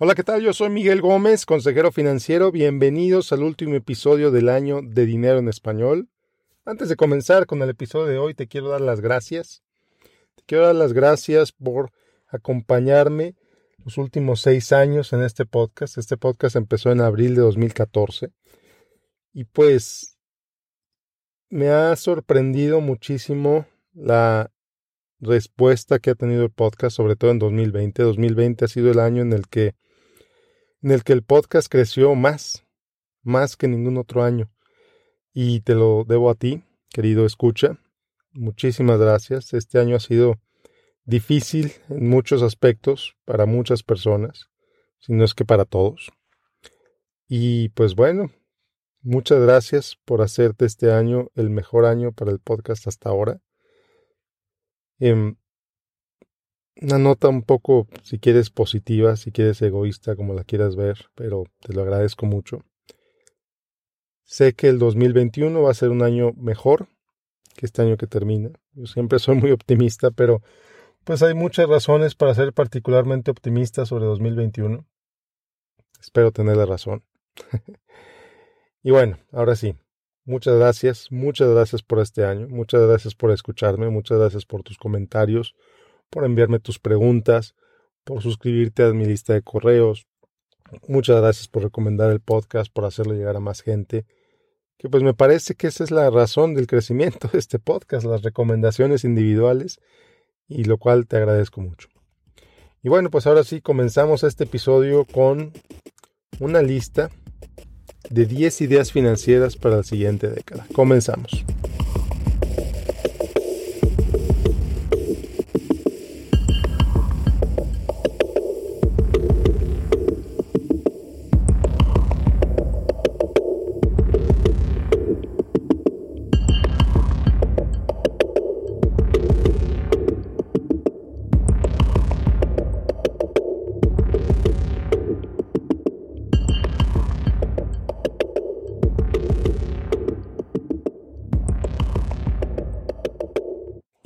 Hola, ¿qué tal? Yo soy Miguel Gómez, consejero financiero. Bienvenidos al último episodio del año de Dinero en Español. Antes de comenzar con el episodio de hoy, te quiero dar las gracias. Te quiero dar las gracias por acompañarme los últimos seis años en este podcast. Este podcast empezó en abril de 2014. Y pues me ha sorprendido muchísimo la respuesta que ha tenido el podcast, sobre todo en 2020. 2020 ha sido el año en el que en el que el podcast creció más, más que ningún otro año. Y te lo debo a ti, querido escucha. Muchísimas gracias. Este año ha sido difícil en muchos aspectos para muchas personas, si no es que para todos. Y pues bueno, muchas gracias por hacerte este año el mejor año para el podcast hasta ahora. Em, una nota un poco, si quieres, positiva, si quieres egoísta, como la quieras ver, pero te lo agradezco mucho. Sé que el 2021 va a ser un año mejor que este año que termina. Yo siempre soy muy optimista, pero pues hay muchas razones para ser particularmente optimista sobre 2021. Espero tener la razón. y bueno, ahora sí, muchas gracias, muchas gracias por este año, muchas gracias por escucharme, muchas gracias por tus comentarios, por enviarme tus preguntas, por suscribirte a mi lista de correos. Muchas gracias por recomendar el podcast, por hacerlo llegar a más gente. Que pues me parece que esa es la razón del crecimiento de este podcast, las recomendaciones individuales, y lo cual te agradezco mucho. Y bueno, pues ahora sí comenzamos este episodio con una lista de 10 ideas financieras para la siguiente década. Comenzamos.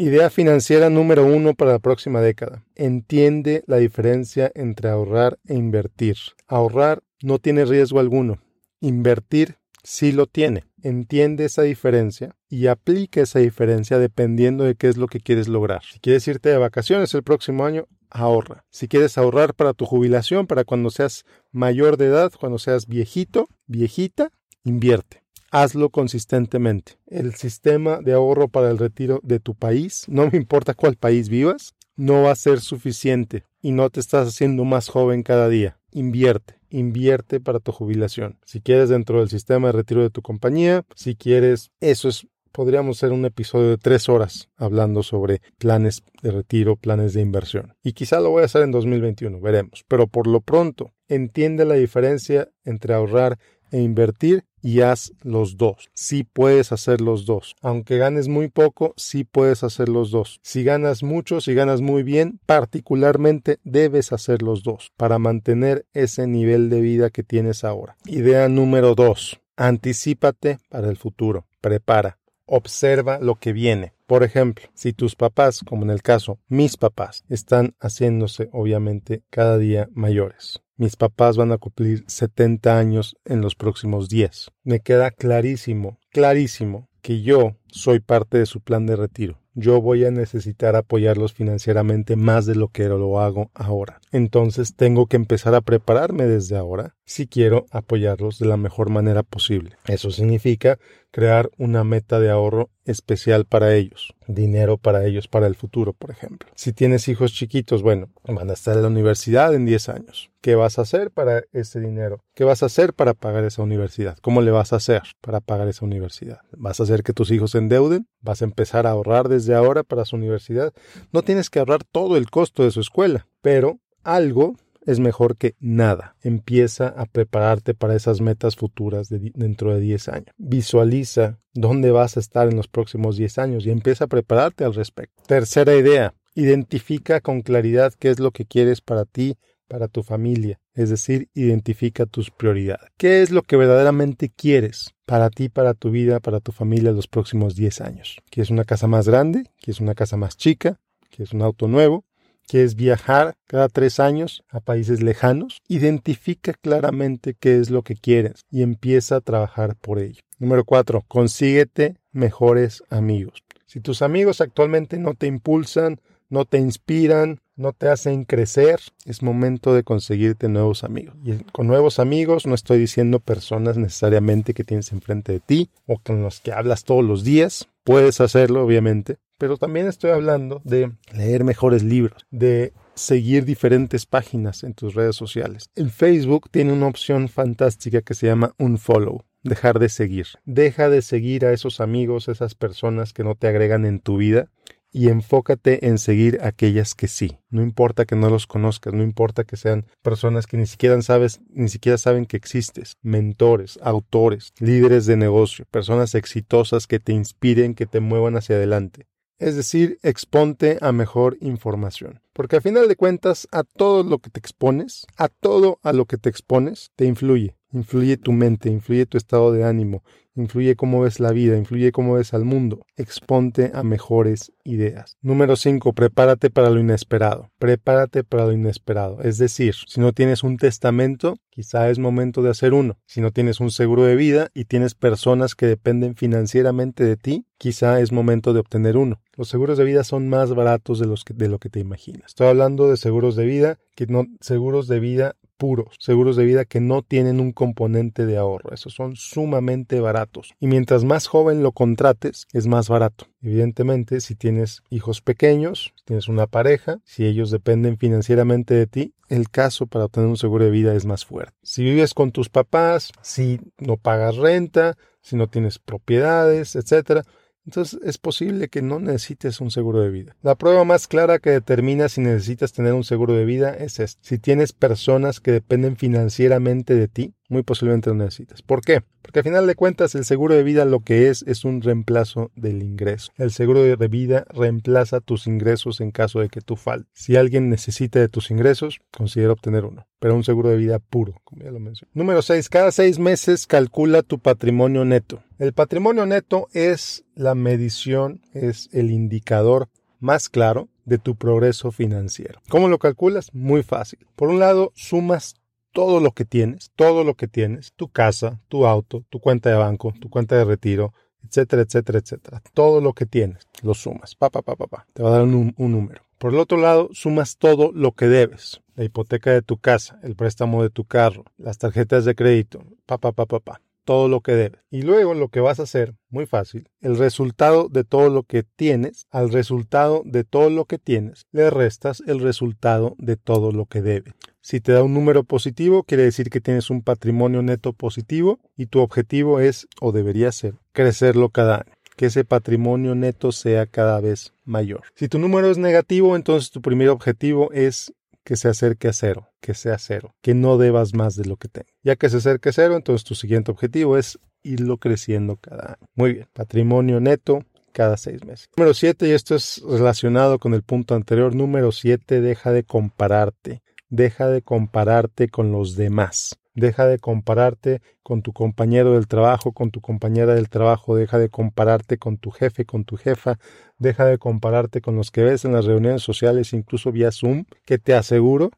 Idea financiera número uno para la próxima década. Entiende la diferencia entre ahorrar e invertir. Ahorrar no tiene riesgo alguno. Invertir sí lo tiene. Entiende esa diferencia y aplica esa diferencia dependiendo de qué es lo que quieres lograr. Si quieres irte de vacaciones el próximo año, ahorra. Si quieres ahorrar para tu jubilación, para cuando seas mayor de edad, cuando seas viejito, viejita, invierte hazlo consistentemente. El sistema de ahorro para el retiro de tu país, no me importa cuál país vivas, no va a ser suficiente y no te estás haciendo más joven cada día. Invierte, invierte para tu jubilación. Si quieres dentro del sistema de retiro de tu compañía, si quieres, eso es podríamos hacer un episodio de tres horas hablando sobre planes de retiro, planes de inversión. Y quizá lo voy a hacer en 2021, veremos. Pero por lo pronto, entiende la diferencia entre ahorrar e invertir y haz los dos. Sí puedes hacer los dos. Aunque ganes muy poco, sí puedes hacer los dos. Si ganas mucho, si ganas muy bien, particularmente debes hacer los dos para mantener ese nivel de vida que tienes ahora. Idea número dos. Anticípate para el futuro. Prepara. Observa lo que viene. Por ejemplo, si tus papás, como en el caso mis papás, están haciéndose obviamente cada día mayores. Mis papás van a cumplir 70 años en los próximos días. Me queda clarísimo, clarísimo que yo soy parte de su plan de retiro. Yo voy a necesitar apoyarlos financieramente más de lo que lo hago ahora. Entonces tengo que empezar a prepararme desde ahora si quiero apoyarlos de la mejor manera posible. Eso significa crear una meta de ahorro especial para ellos, dinero para ellos para el futuro, por ejemplo. Si tienes hijos chiquitos, bueno, van a estar en la universidad en 10 años. ¿Qué vas a hacer para ese dinero? ¿Qué vas a hacer para pagar esa universidad? ¿Cómo le vas a hacer para pagar esa universidad? ¿Vas a hacer que tus hijos endeuden? ¿Vas a empezar a ahorrar desde ahora para su universidad? No tienes que ahorrar todo el costo de su escuela, pero algo es mejor que nada. Empieza a prepararte para esas metas futuras dentro de 10 años. Visualiza dónde vas a estar en los próximos 10 años y empieza a prepararte al respecto. Tercera idea, identifica con claridad qué es lo que quieres para ti, para tu familia. Es decir, identifica tus prioridades. ¿Qué es lo que verdaderamente quieres para ti, para tu vida, para tu familia los próximos 10 años? ¿Quieres una casa más grande? ¿Quieres una casa más chica? ¿Quieres un auto nuevo? ¿Quieres viajar cada tres años a países lejanos? Identifica claramente qué es lo que quieres y empieza a trabajar por ello. Número cuatro, consíguete mejores amigos. Si tus amigos actualmente no te impulsan, no te inspiran, no te hacen crecer, es momento de conseguirte nuevos amigos. Y con nuevos amigos no estoy diciendo personas necesariamente que tienes enfrente de ti o con los que hablas todos los días. Puedes hacerlo, obviamente, pero también estoy hablando de leer mejores libros, de seguir diferentes páginas en tus redes sociales. El Facebook tiene una opción fantástica que se llama unfollow dejar de seguir. Deja de seguir a esos amigos, esas personas que no te agregan en tu vida y enfócate en seguir aquellas que sí. No importa que no los conozcas, no importa que sean personas que ni siquiera sabes, ni siquiera saben que existes, mentores, autores, líderes de negocio, personas exitosas que te inspiren, que te muevan hacia adelante. Es decir, exponte a mejor información. Porque a final de cuentas, a todo lo que te expones, a todo a lo que te expones, te influye. Influye tu mente, influye tu estado de ánimo, influye cómo ves la vida, influye cómo ves al mundo. Exponte a mejores ideas. Número 5. Prepárate para lo inesperado. Prepárate para lo inesperado. Es decir, si no tienes un testamento, quizá es momento de hacer uno. Si no tienes un seguro de vida y tienes personas que dependen financieramente de ti, quizá es momento de obtener uno. Los seguros de vida son más baratos de, los que, de lo que te imaginas. Estoy hablando de seguros de vida que no seguros de vida puros, seguros de vida que no tienen un componente de ahorro. Esos son sumamente baratos. Y mientras más joven lo contrates, es más barato. Evidentemente, si tienes hijos pequeños, si tienes una pareja, si ellos dependen financieramente de ti, el caso para obtener un seguro de vida es más fuerte. Si vives con tus papás, si no pagas renta, si no tienes propiedades, etcétera, entonces es posible que no necesites un seguro de vida. La prueba más clara que determina si necesitas tener un seguro de vida es esta. Si tienes personas que dependen financieramente de ti, muy posiblemente lo necesitas. ¿Por qué? Porque al final de cuentas el seguro de vida lo que es es un reemplazo del ingreso. El seguro de vida reemplaza tus ingresos en caso de que tú faltes. Si alguien necesita de tus ingresos, considera obtener uno, pero un seguro de vida puro, como ya lo mencioné. Número 6. Cada seis meses calcula tu patrimonio neto. El patrimonio neto es la medición, es el indicador más claro de tu progreso financiero. ¿Cómo lo calculas? Muy fácil. Por un lado, sumas todo lo que tienes, todo lo que tienes, tu casa, tu auto, tu cuenta de banco, tu cuenta de retiro, etcétera, etcétera, etcétera. Todo lo que tienes, lo sumas, pa, pa, pa, pa, pa. Te va a dar un, un número. Por el otro lado, sumas todo lo que debes. La hipoteca de tu casa, el préstamo de tu carro, las tarjetas de crédito, pa, pa, pa, pa, pa todo lo que debes. Y luego lo que vas a hacer, muy fácil, el resultado de todo lo que tienes, al resultado de todo lo que tienes, le restas el resultado de todo lo que debes. Si te da un número positivo, quiere decir que tienes un patrimonio neto positivo y tu objetivo es, o debería ser, crecerlo cada año que ese patrimonio neto sea cada vez mayor. Si tu número es negativo, entonces tu primer objetivo es que se acerque a cero, que sea cero, que no debas más de lo que tengas. Ya que se acerque a cero, entonces tu siguiente objetivo es irlo creciendo cada año. Muy bien, patrimonio neto cada seis meses. Número siete, y esto es relacionado con el punto anterior, número siete, deja de compararte, deja de compararte con los demás. Deja de compararte con tu compañero del trabajo, con tu compañera del trabajo, deja de compararte con tu jefe, con tu jefa, deja de compararte con los que ves en las reuniones sociales, incluso vía Zoom, que te aseguro,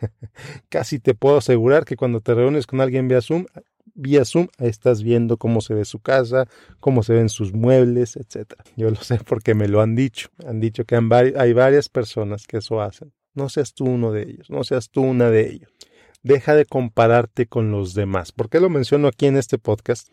casi te puedo asegurar que cuando te reúnes con alguien vía Zoom, vía Zoom estás viendo cómo se ve su casa, cómo se ven sus muebles, etc. Yo lo sé porque me lo han dicho. Han dicho que hay varias personas que eso hacen. No seas tú uno de ellos, no seas tú una de ellos deja de compararte con los demás. ¿Por qué lo menciono aquí en este podcast?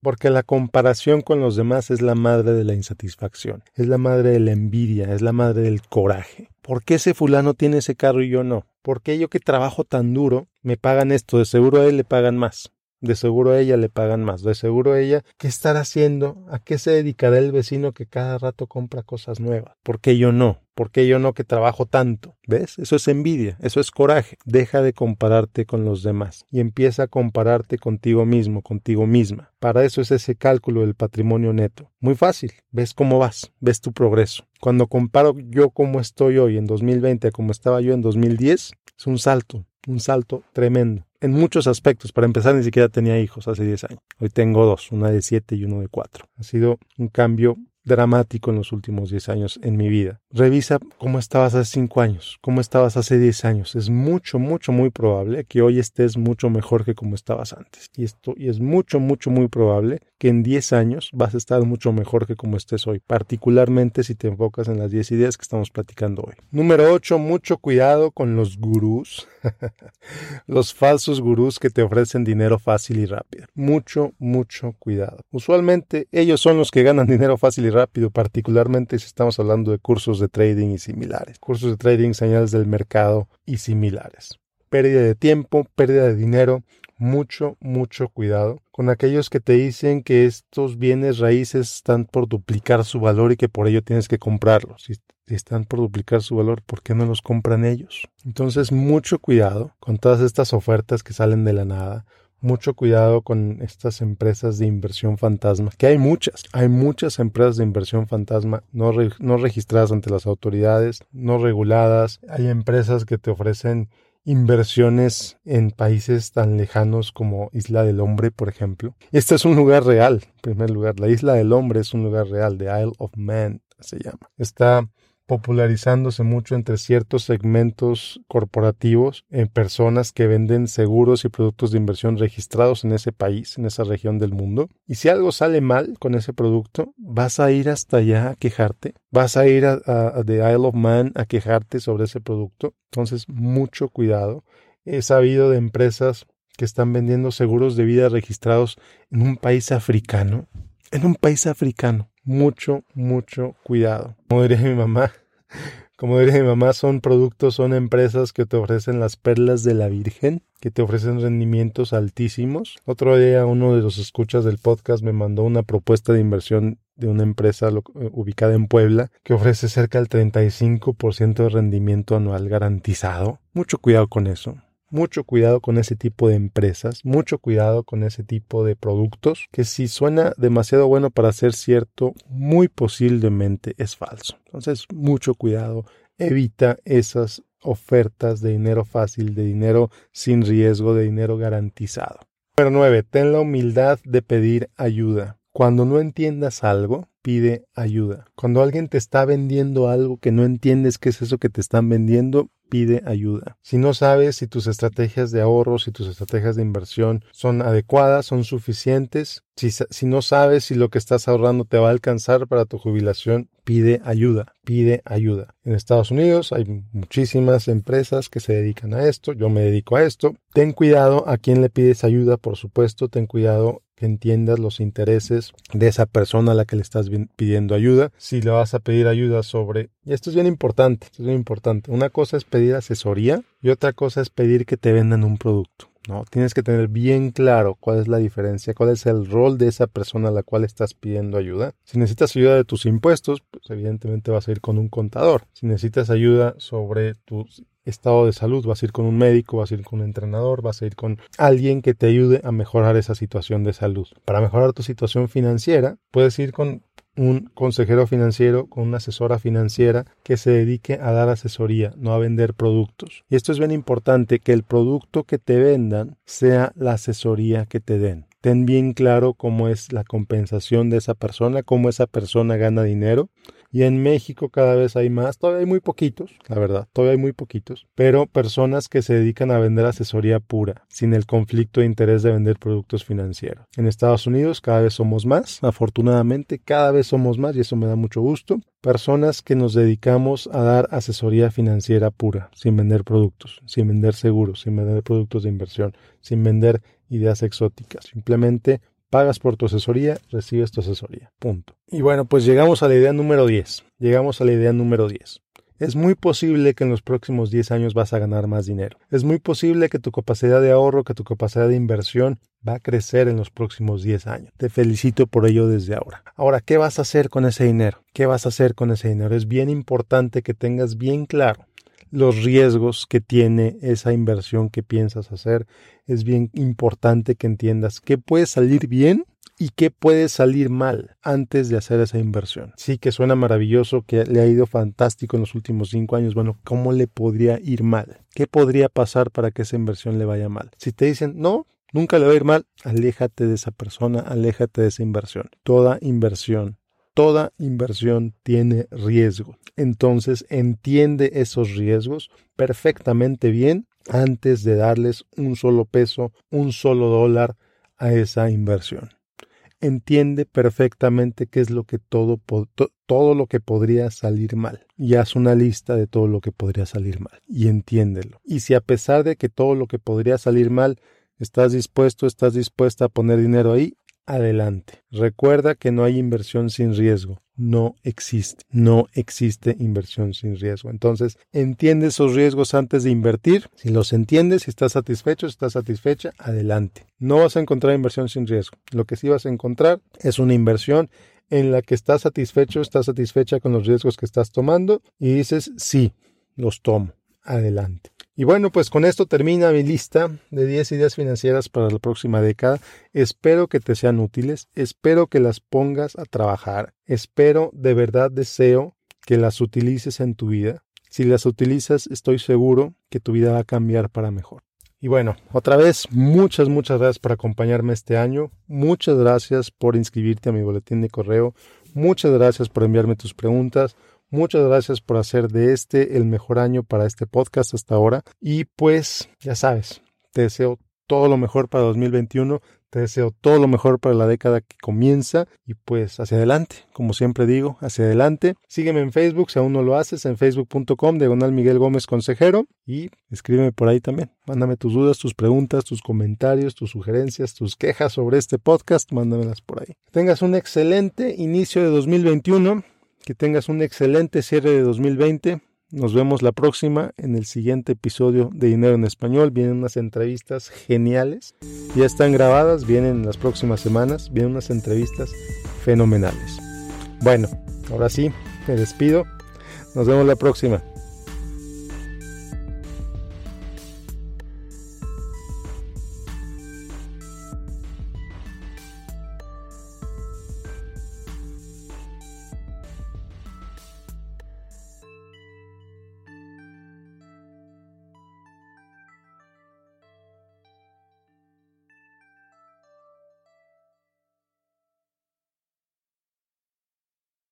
Porque la comparación con los demás es la madre de la insatisfacción, es la madre de la envidia, es la madre del coraje. ¿Por qué ese fulano tiene ese carro y yo no? ¿Por qué yo que trabajo tan duro me pagan esto? De seguro a él le pagan más. De seguro a ella le pagan más. De seguro a ella, ¿qué estará haciendo? ¿A qué se dedicará el vecino que cada rato compra cosas nuevas? ¿Por qué yo no? ¿Por qué yo no que trabajo tanto? ¿Ves? Eso es envidia, eso es coraje. Deja de compararte con los demás y empieza a compararte contigo mismo, contigo misma. Para eso es ese cálculo del patrimonio neto. Muy fácil. Ves cómo vas, ves tu progreso. Cuando comparo yo cómo estoy hoy en 2020 a cómo estaba yo en 2010, es un salto, un salto tremendo. En muchos aspectos. Para empezar, ni siquiera tenía hijos hace 10 años. Hoy tengo dos, una de 7 y uno de 4. Ha sido un cambio dramático en los últimos 10 años en mi vida. Revisa cómo estabas hace 5 años, cómo estabas hace 10 años. Es mucho, mucho, muy probable que hoy estés mucho mejor que como estabas antes. Y, esto, y es mucho, mucho, muy probable que en 10 años vas a estar mucho mejor que como estés hoy, particularmente si te enfocas en las 10 ideas que estamos platicando hoy. Número 8, mucho cuidado con los gurús, los falsos gurús que te ofrecen dinero fácil y rápido. Mucho, mucho cuidado. Usualmente ellos son los que ganan dinero fácil y rápido, particularmente si estamos hablando de cursos de trading y similares. Cursos de trading, señales del mercado y similares. Pérdida de tiempo, pérdida de dinero, mucho, mucho cuidado con aquellos que te dicen que estos bienes raíces están por duplicar su valor y que por ello tienes que comprarlos. Si están por duplicar su valor, ¿por qué no los compran ellos? Entonces, mucho cuidado con todas estas ofertas que salen de la nada mucho cuidado con estas empresas de inversión fantasma, que hay muchas, hay muchas empresas de inversión fantasma no, no registradas ante las autoridades, no reguladas, hay empresas que te ofrecen inversiones en países tan lejanos como Isla del Hombre, por ejemplo. Este es un lugar real, en primer lugar. La Isla del Hombre es un lugar real, The Isle of Man se llama. Está popularizándose mucho entre ciertos segmentos corporativos en personas que venden seguros y productos de inversión registrados en ese país, en esa región del mundo. Y si algo sale mal con ese producto, vas a ir hasta allá a quejarte, vas a ir a, The Isle of Man a quejarte sobre ese producto. Entonces, mucho cuidado. He sabido de empresas que están vendiendo seguros de vida registrados en un país africano. En un país africano mucho, mucho cuidado. Como diría mi mamá, como diría mi mamá, son productos, son empresas que te ofrecen las perlas de la Virgen, que te ofrecen rendimientos altísimos. Otro día uno de los escuchas del podcast me mandó una propuesta de inversión de una empresa eh, ubicada en Puebla que ofrece cerca del 35% de rendimiento anual garantizado. Mucho cuidado con eso. Mucho cuidado con ese tipo de empresas, mucho cuidado con ese tipo de productos, que si suena demasiado bueno para ser cierto, muy posiblemente es falso. Entonces, mucho cuidado, evita esas ofertas de dinero fácil, de dinero sin riesgo, de dinero garantizado. Número 9. Ten la humildad de pedir ayuda. Cuando no entiendas algo, pide ayuda. Cuando alguien te está vendiendo algo que no entiendes qué es eso que te están vendiendo, pide ayuda. Si no sabes si tus estrategias de ahorro, si tus estrategias de inversión son adecuadas, son suficientes, si, si, no sabes si lo que estás ahorrando te va a alcanzar para tu jubilación, pide ayuda, pide ayuda. En Estados Unidos hay muchísimas empresas que se dedican a esto, yo me dedico a esto. Ten cuidado a quién le pides ayuda, por supuesto, ten cuidado que entiendas los intereses de esa persona a la que le estás pidiendo ayuda. Si le vas a pedir ayuda sobre, y esto es bien importante, esto es bien importante. Una cosa es pedir asesoría y otra cosa es pedir que te vendan un producto. ¿no? Tienes que tener bien claro cuál es la diferencia, cuál es el rol de esa persona a la cual estás pidiendo ayuda. Si necesitas ayuda de tus impuestos, pues evidentemente vas a ir con un contador. Si necesitas ayuda sobre tus estado de salud, vas a ir con un médico, vas a ir con un entrenador, vas a ir con alguien que te ayude a mejorar esa situación de salud. Para mejorar tu situación financiera, puedes ir con un consejero financiero, con una asesora financiera que se dedique a dar asesoría, no a vender productos. Y esto es bien importante, que el producto que te vendan sea la asesoría que te den. Ten bien claro cómo es la compensación de esa persona, cómo esa persona gana dinero y en México cada vez hay más, todavía hay muy poquitos, la verdad, todavía hay muy poquitos, pero personas que se dedican a vender asesoría pura, sin el conflicto de interés de vender productos financieros. En Estados Unidos cada vez somos más, afortunadamente cada vez somos más y eso me da mucho gusto. Personas que nos dedicamos a dar asesoría financiera pura, sin vender productos, sin vender seguros, sin vender productos de inversión, sin vender ideas exóticas, simplemente Pagas por tu asesoría, recibes tu asesoría. Punto. Y bueno, pues llegamos a la idea número 10. Llegamos a la idea número 10. Es muy posible que en los próximos 10 años vas a ganar más dinero. Es muy posible que tu capacidad de ahorro, que tu capacidad de inversión va a crecer en los próximos 10 años. Te felicito por ello desde ahora. Ahora, ¿qué vas a hacer con ese dinero? ¿Qué vas a hacer con ese dinero? Es bien importante que tengas bien claro los riesgos que tiene esa inversión que piensas hacer. Es bien importante que entiendas qué puede salir bien y qué puede salir mal antes de hacer esa inversión. Sí que suena maravilloso, que le ha ido fantástico en los últimos cinco años. Bueno, ¿cómo le podría ir mal? ¿Qué podría pasar para que esa inversión le vaya mal? Si te dicen, no, nunca le va a ir mal, aléjate de esa persona, aléjate de esa inversión. Toda inversión toda inversión tiene riesgo. Entonces entiende esos riesgos perfectamente bien antes de darles un solo peso, un solo dólar a esa inversión. Entiende perfectamente qué es lo que todo, todo lo que podría salir mal. Y haz una lista de todo lo que podría salir mal. Y entiéndelo. Y si a pesar de que todo lo que podría salir mal, estás dispuesto, estás dispuesta a poner dinero ahí, adelante. Recuerda que no hay inversión sin riesgo. No existe. No existe inversión sin riesgo. Entonces, entiende esos riesgos antes de invertir. Si los entiendes, si estás satisfecho, si estás satisfecha, adelante. No vas a encontrar inversión sin riesgo. Lo que sí vas a encontrar es una inversión en la que estás satisfecho, estás satisfecha con los riesgos que estás tomando y dices, sí, los tomo. Adelante. Y bueno, pues con esto termina mi lista de 10 ideas financieras para la próxima década. Espero que te sean útiles, espero que las pongas a trabajar, espero de verdad deseo que las utilices en tu vida. Si las utilizas, estoy seguro que tu vida va a cambiar para mejor. Y bueno, otra vez, muchas, muchas gracias por acompañarme este año. Muchas gracias por inscribirte a mi boletín de correo. Muchas gracias por enviarme tus preguntas. Muchas gracias por hacer de este el mejor año para este podcast hasta ahora. Y pues, ya sabes, te deseo todo lo mejor para 2021. Te deseo todo lo mejor para la década que comienza y pues hacia adelante, como siempre digo, hacia adelante. Sígueme en Facebook si aún no lo haces, en facebook.com diagonal Miguel Gómez Consejero y escríbeme por ahí también. Mándame tus dudas, tus preguntas, tus comentarios, tus sugerencias, tus quejas sobre este podcast, mándamelas por ahí. tengas un excelente inicio de 2021 que tengas un excelente cierre de 2020. Nos vemos la próxima en el siguiente episodio de Dinero en Español. Vienen unas entrevistas geniales. Ya están grabadas, vienen las próximas semanas. Vienen unas entrevistas fenomenales. Bueno, ahora sí, me despido. Nos vemos la próxima.